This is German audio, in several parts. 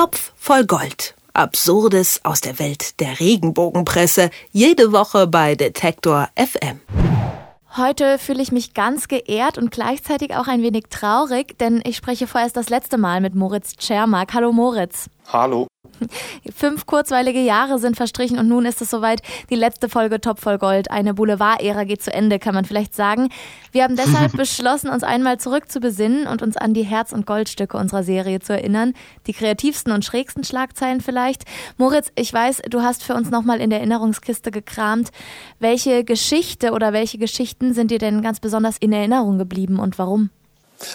Topf voll Gold. Absurdes aus der Welt der Regenbogenpresse. Jede Woche bei Detektor FM. Heute fühle ich mich ganz geehrt und gleichzeitig auch ein wenig traurig, denn ich spreche vorerst das letzte Mal mit Moritz Czermak. Hallo Moritz. Hallo. Fünf kurzweilige Jahre sind verstrichen und nun ist es soweit. Die letzte Folge Top voll Gold. Eine Boulevard-Ära geht zu Ende, kann man vielleicht sagen. Wir haben deshalb beschlossen, uns einmal zurück zu besinnen und uns an die Herz- und Goldstücke unserer Serie zu erinnern. Die kreativsten und schrägsten Schlagzeilen vielleicht. Moritz, ich weiß, du hast für uns nochmal in der Erinnerungskiste gekramt. Welche Geschichte oder welche Geschichten sind dir denn ganz besonders in Erinnerung geblieben und warum?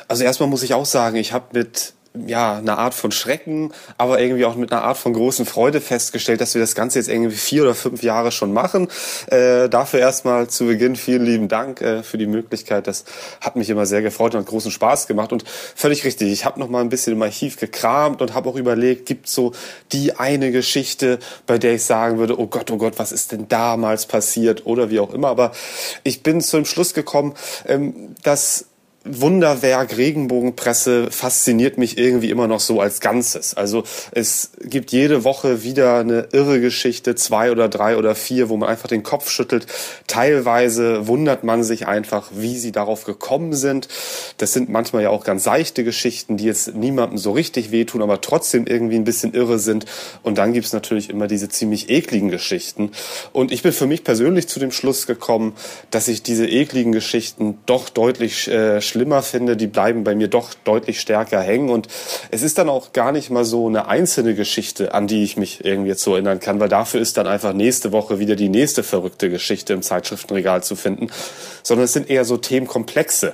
Also erstmal muss ich auch sagen, ich habe mit ja, eine Art von Schrecken, aber irgendwie auch mit einer Art von großen Freude festgestellt, dass wir das Ganze jetzt irgendwie vier oder fünf Jahre schon machen. Äh, dafür erstmal zu Beginn vielen lieben Dank äh, für die Möglichkeit. Das hat mich immer sehr gefreut und hat großen Spaß gemacht. Und völlig richtig, ich habe noch mal ein bisschen im Archiv gekramt und habe auch überlegt, gibt so die eine Geschichte, bei der ich sagen würde, oh Gott, oh Gott, was ist denn damals passiert oder wie auch immer. Aber ich bin zu dem Schluss gekommen, ähm, dass Wunderwerk Regenbogenpresse fasziniert mich irgendwie immer noch so als Ganzes. Also es gibt jede Woche wieder eine irre Geschichte, zwei oder drei oder vier, wo man einfach den Kopf schüttelt. Teilweise wundert man sich einfach, wie sie darauf gekommen sind. Das sind manchmal ja auch ganz seichte Geschichten, die jetzt niemandem so richtig wehtun, aber trotzdem irgendwie ein bisschen irre sind. Und dann gibt's natürlich immer diese ziemlich ekligen Geschichten. Und ich bin für mich persönlich zu dem Schluss gekommen, dass ich diese ekligen Geschichten doch deutlich äh, schlimmer finde, die bleiben bei mir doch deutlich stärker hängen. Und es ist dann auch gar nicht mal so eine einzelne Geschichte, an die ich mich irgendwie jetzt so erinnern kann, weil dafür ist dann einfach nächste Woche wieder die nächste verrückte Geschichte im Zeitschriftenregal zu finden, sondern es sind eher so Themenkomplexe,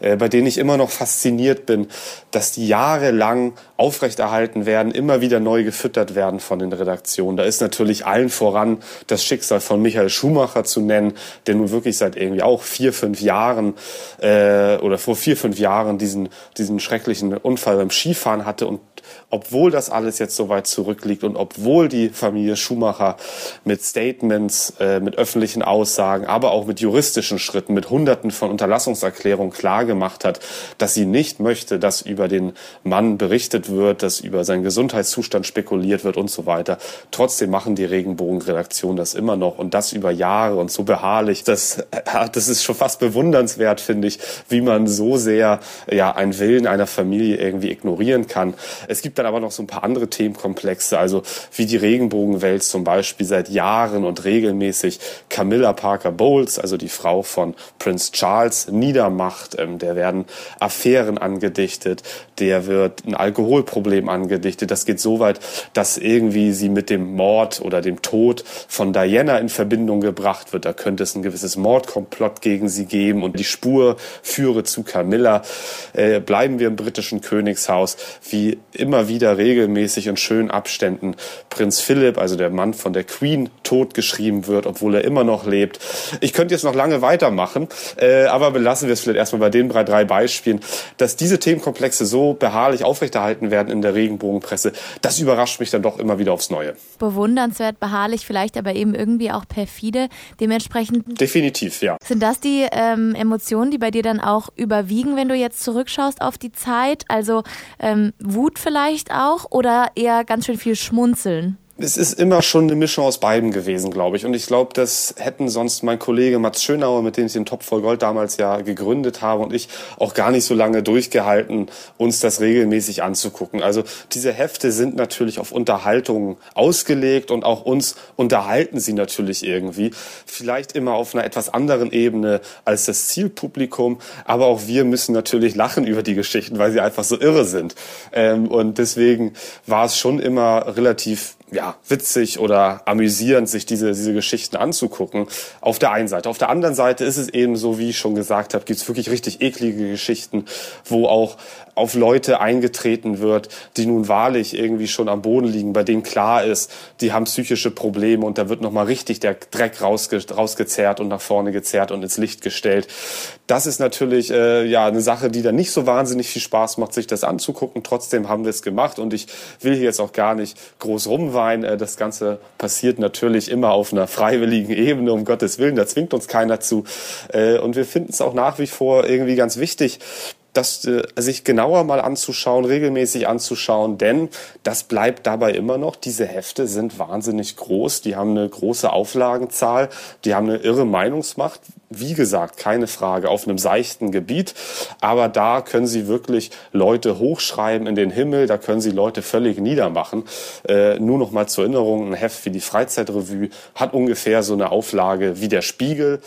äh, bei denen ich immer noch fasziniert bin, dass die jahrelang aufrechterhalten werden, immer wieder neu gefüttert werden von den Redaktionen. Da ist natürlich allen voran das Schicksal von Michael Schumacher zu nennen, der nun wirklich seit irgendwie auch vier, fünf Jahren äh, oder vor vier, fünf Jahren diesen, diesen schrecklichen Unfall beim Skifahren hatte und obwohl das alles jetzt so weit zurückliegt und obwohl die Familie Schumacher mit Statements, äh, mit öffentlichen Aussagen, aber auch mit juristischen Schritten, mit Hunderten von Unterlassungserklärungen klargemacht hat, dass sie nicht möchte, dass über den Mann berichtet wird, dass über seinen Gesundheitszustand spekuliert wird und so weiter. Trotzdem machen die Regenbogenredaktionen das immer noch und das über Jahre und so beharrlich. Das, äh, das ist schon fast bewundernswert, finde ich, wie man so sehr ja einen Willen einer Familie irgendwie ignorieren kann. Es gibt dann aber noch so ein paar andere Themenkomplexe, also wie die Regenbogenwelt zum Beispiel seit Jahren und regelmäßig Camilla Parker Bowles, also die Frau von Prince Charles, niedermacht. Ähm, der werden Affären angedichtet, der wird ein Alkoholproblem angedichtet. Das geht so weit, dass irgendwie sie mit dem Mord oder dem Tod von Diana in Verbindung gebracht wird. Da könnte es ein gewisses Mordkomplott gegen sie geben und die Spur führe zu Camilla. Äh, bleiben wir im britischen Königshaus, wie immer wieder regelmäßig in schönen Abständen Prinz Philipp, also der Mann von der Queen, totgeschrieben wird, obwohl er immer noch lebt. Ich könnte jetzt noch lange weitermachen, äh, aber belassen wir es vielleicht erstmal bei den drei Beispielen. Dass diese Themenkomplexe so beharrlich aufrechterhalten werden in der Regenbogenpresse, das überrascht mich dann doch immer wieder aufs Neue. Bewundernswert, beharrlich, vielleicht aber eben irgendwie auch perfide. Dementsprechend. Definitiv, ja. Sind das die ähm, Emotionen, die bei dir dann auch überwiegen, wenn du jetzt zurückschaust auf die Zeit? Also ähm, Wut vielleicht auch oder eher ganz schön viel Schmunzeln? Es ist immer schon eine Mischung aus beiden gewesen, glaube ich. Und ich glaube, das hätten sonst mein Kollege Mats Schönauer, mit dem ich den Top voll Gold damals ja gegründet habe und ich auch gar nicht so lange durchgehalten, uns das regelmäßig anzugucken. Also diese Hefte sind natürlich auf Unterhaltung ausgelegt und auch uns unterhalten sie natürlich irgendwie. Vielleicht immer auf einer etwas anderen Ebene als das Zielpublikum. Aber auch wir müssen natürlich lachen über die Geschichten, weil sie einfach so irre sind. Ähm, und deswegen war es schon immer relativ ja, witzig oder amüsierend, sich diese, diese Geschichten anzugucken. Auf der einen Seite. Auf der anderen Seite ist es eben so, wie ich schon gesagt habe, gibt es wirklich richtig eklige Geschichten, wo auch auf Leute eingetreten wird, die nun wahrlich irgendwie schon am Boden liegen, bei denen klar ist, die haben psychische Probleme und da wird nochmal richtig der Dreck rausge rausgezerrt und nach vorne gezerrt und ins Licht gestellt. Das ist natürlich äh, ja eine Sache, die dann nicht so wahnsinnig viel Spaß macht, sich das anzugucken. Trotzdem haben wir es gemacht und ich will hier jetzt auch gar nicht groß rumweinen. Äh, das Ganze passiert natürlich immer auf einer freiwilligen Ebene, um Gottes Willen, da zwingt uns keiner zu. Äh, und wir finden es auch nach wie vor irgendwie ganz wichtig, das äh, sich genauer mal anzuschauen, regelmäßig anzuschauen, denn das bleibt dabei immer noch. Diese Hefte sind wahnsinnig groß, die haben eine große Auflagenzahl, die haben eine irre Meinungsmacht. Wie gesagt, keine Frage, auf einem seichten Gebiet, aber da können sie wirklich Leute hochschreiben in den Himmel, da können sie Leute völlig niedermachen. Äh, nur noch mal zur Erinnerung, ein Heft wie die Freizeitrevue hat ungefähr so eine Auflage wie der Spiegel.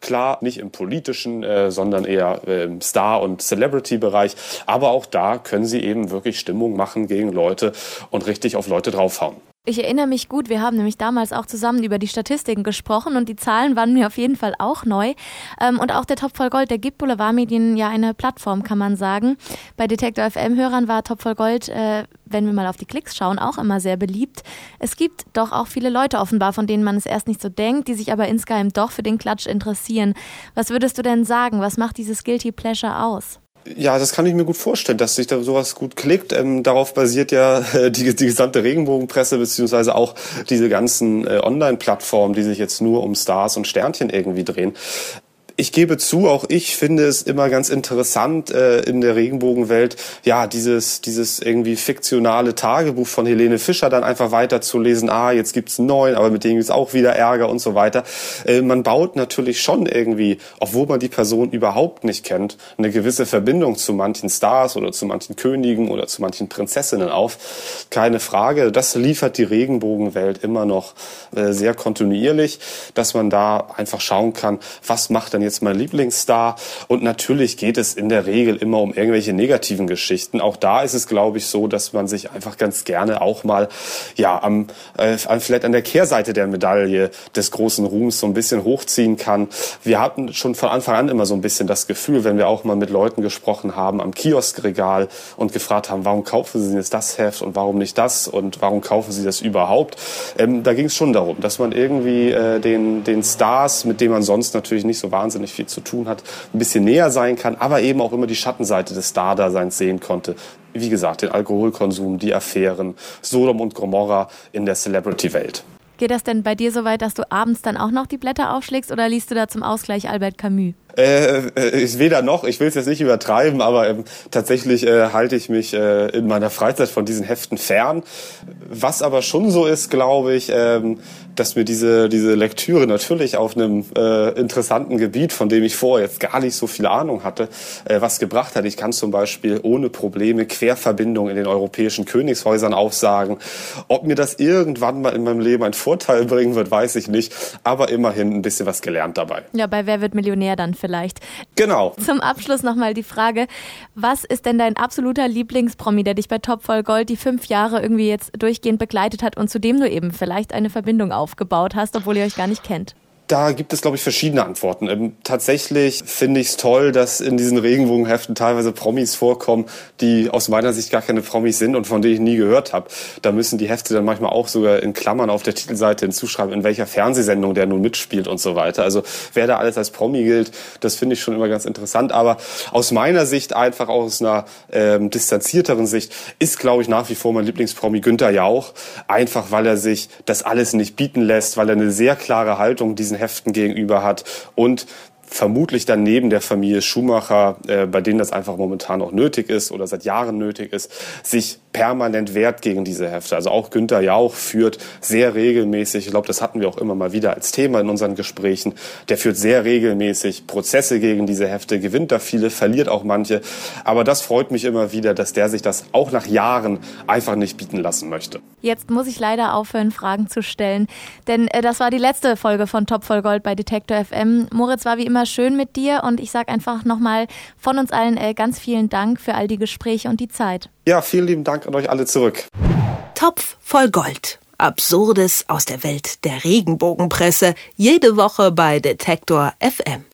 Klar, nicht im politischen, äh, sondern eher im Star- und Celebrity-Bereich. Aber auch da können sie eben wirklich Stimmung machen gegen Leute und richtig auf Leute draufhauen. Ich erinnere mich gut, wir haben nämlich damals auch zusammen über die Statistiken gesprochen und die Zahlen waren mir auf jeden Fall auch neu. Ähm, und auch der Top voll Gold, der gibt Boulevardmedien ja eine Plattform, kann man sagen. Bei Detektor FM-Hörern war Top voll Gold, äh, wenn wir mal auf die Klicks schauen, auch immer sehr beliebt. Es gibt doch auch viele Leute offenbar, von denen man es erst nicht so denkt, die sich aber insgeheim doch für den Klatsch interessieren. Was würdest du denn sagen? Was macht dieses Guilty Pleasure aus? Ja, das kann ich mir gut vorstellen, dass sich da sowas gut klickt. Ähm, darauf basiert ja äh, die, die gesamte Regenbogenpresse beziehungsweise auch diese ganzen äh, Online-Plattformen, die sich jetzt nur um Stars und Sternchen irgendwie drehen. Ich gebe zu, auch ich finde es immer ganz interessant äh, in der Regenbogenwelt, ja, dieses, dieses irgendwie fiktionale Tagebuch von Helene Fischer dann einfach weiterzulesen. Ah, jetzt gibt's einen neuen, aber mit dem gibt's auch wieder Ärger und so weiter. Äh, man baut natürlich schon irgendwie, obwohl man die Person überhaupt nicht kennt, eine gewisse Verbindung zu manchen Stars oder zu manchen Königen oder zu manchen Prinzessinnen auf. Keine Frage. Das liefert die Regenbogenwelt immer noch äh, sehr kontinuierlich, dass man da einfach schauen kann, was macht denn jetzt mein Lieblingsstar. Und natürlich geht es in der Regel immer um irgendwelche negativen Geschichten. Auch da ist es, glaube ich, so, dass man sich einfach ganz gerne auch mal ja am äh, vielleicht an der Kehrseite der Medaille des großen Ruhms so ein bisschen hochziehen kann. Wir hatten schon von Anfang an immer so ein bisschen das Gefühl, wenn wir auch mal mit Leuten gesprochen haben am Kioskregal und gefragt haben, warum kaufen Sie jetzt das Heft und warum nicht das und warum kaufen Sie das überhaupt? Ähm, da ging es schon darum, dass man irgendwie äh, den, den Stars, mit denen man sonst natürlich nicht so wahnsinnig wahnsinnig viel zu tun hat, ein bisschen näher sein kann, aber eben auch immer die Schattenseite des Star-Daseins sehen konnte. Wie gesagt, den Alkoholkonsum, die Affären, Sodom und Gomorra in der Celebrity-Welt. Geht das denn bei dir so weit, dass du abends dann auch noch die Blätter aufschlägst oder liest du da zum Ausgleich Albert Camus? Äh, ist weder noch, ich will es jetzt nicht übertreiben, aber ähm, tatsächlich äh, halte ich mich äh, in meiner Freizeit von diesen Heften fern. Was aber schon so ist, glaube ich, ähm, dass mir diese, diese Lektüre natürlich auf einem äh, interessanten Gebiet, von dem ich vorher jetzt gar nicht so viel Ahnung hatte, äh, was gebracht hat. Ich kann zum Beispiel ohne Probleme Querverbindungen in den europäischen Königshäusern aufsagen. Ob mir das irgendwann mal in meinem Leben einen Vorteil bringen wird, weiß ich nicht, aber immerhin ein bisschen was gelernt dabei. Ja, bei Wer wird Millionär dann vielleicht. Genau. Zum Abschluss nochmal die Frage, was ist denn dein absoluter Lieblingspromi, der dich bei Top voll Gold die fünf Jahre irgendwie jetzt durchgehend begleitet hat und zu dem du eben vielleicht eine Verbindung aufgebaut hast, obwohl ihr euch gar nicht kennt? Da gibt es, glaube ich, verschiedene Antworten. Ähm, tatsächlich finde ich es toll, dass in diesen Regenbogenheften teilweise Promis vorkommen, die aus meiner Sicht gar keine Promis sind und von denen ich nie gehört habe. Da müssen die Hefte dann manchmal auch sogar in Klammern auf der Titelseite hinzuschreiben, in welcher Fernsehsendung der nun mitspielt und so weiter. Also wer da alles als Promi gilt, das finde ich schon immer ganz interessant. Aber aus meiner Sicht, einfach aus einer ähm, distanzierteren Sicht, ist, glaube ich, nach wie vor mein Lieblingspromi Günther Jauch. Einfach, weil er sich das alles nicht bieten lässt, weil er eine sehr klare Haltung diesen diesen Heften gegenüber hat und vermutlich dann neben der Familie Schumacher, äh, bei denen das einfach momentan auch nötig ist oder seit Jahren nötig ist, sich permanent wehrt gegen diese Hefte. Also auch Günther Jauch führt sehr regelmäßig, ich glaube, das hatten wir auch immer mal wieder als Thema in unseren Gesprächen, der führt sehr regelmäßig Prozesse gegen diese Hefte, gewinnt da viele, verliert auch manche. Aber das freut mich immer wieder, dass der sich das auch nach Jahren einfach nicht bieten lassen möchte. Jetzt muss ich leider aufhören, Fragen zu stellen, denn äh, das war die letzte Folge von Top voll Gold bei Detektor FM. Moritz war wie immer schön mit dir und ich sage einfach nochmal von uns allen äh, ganz vielen Dank für all die Gespräche und die Zeit. Ja, vielen lieben Dank an euch alle zurück. Topf voll Gold. Absurdes aus der Welt der Regenbogenpresse. Jede Woche bei Detektor FM.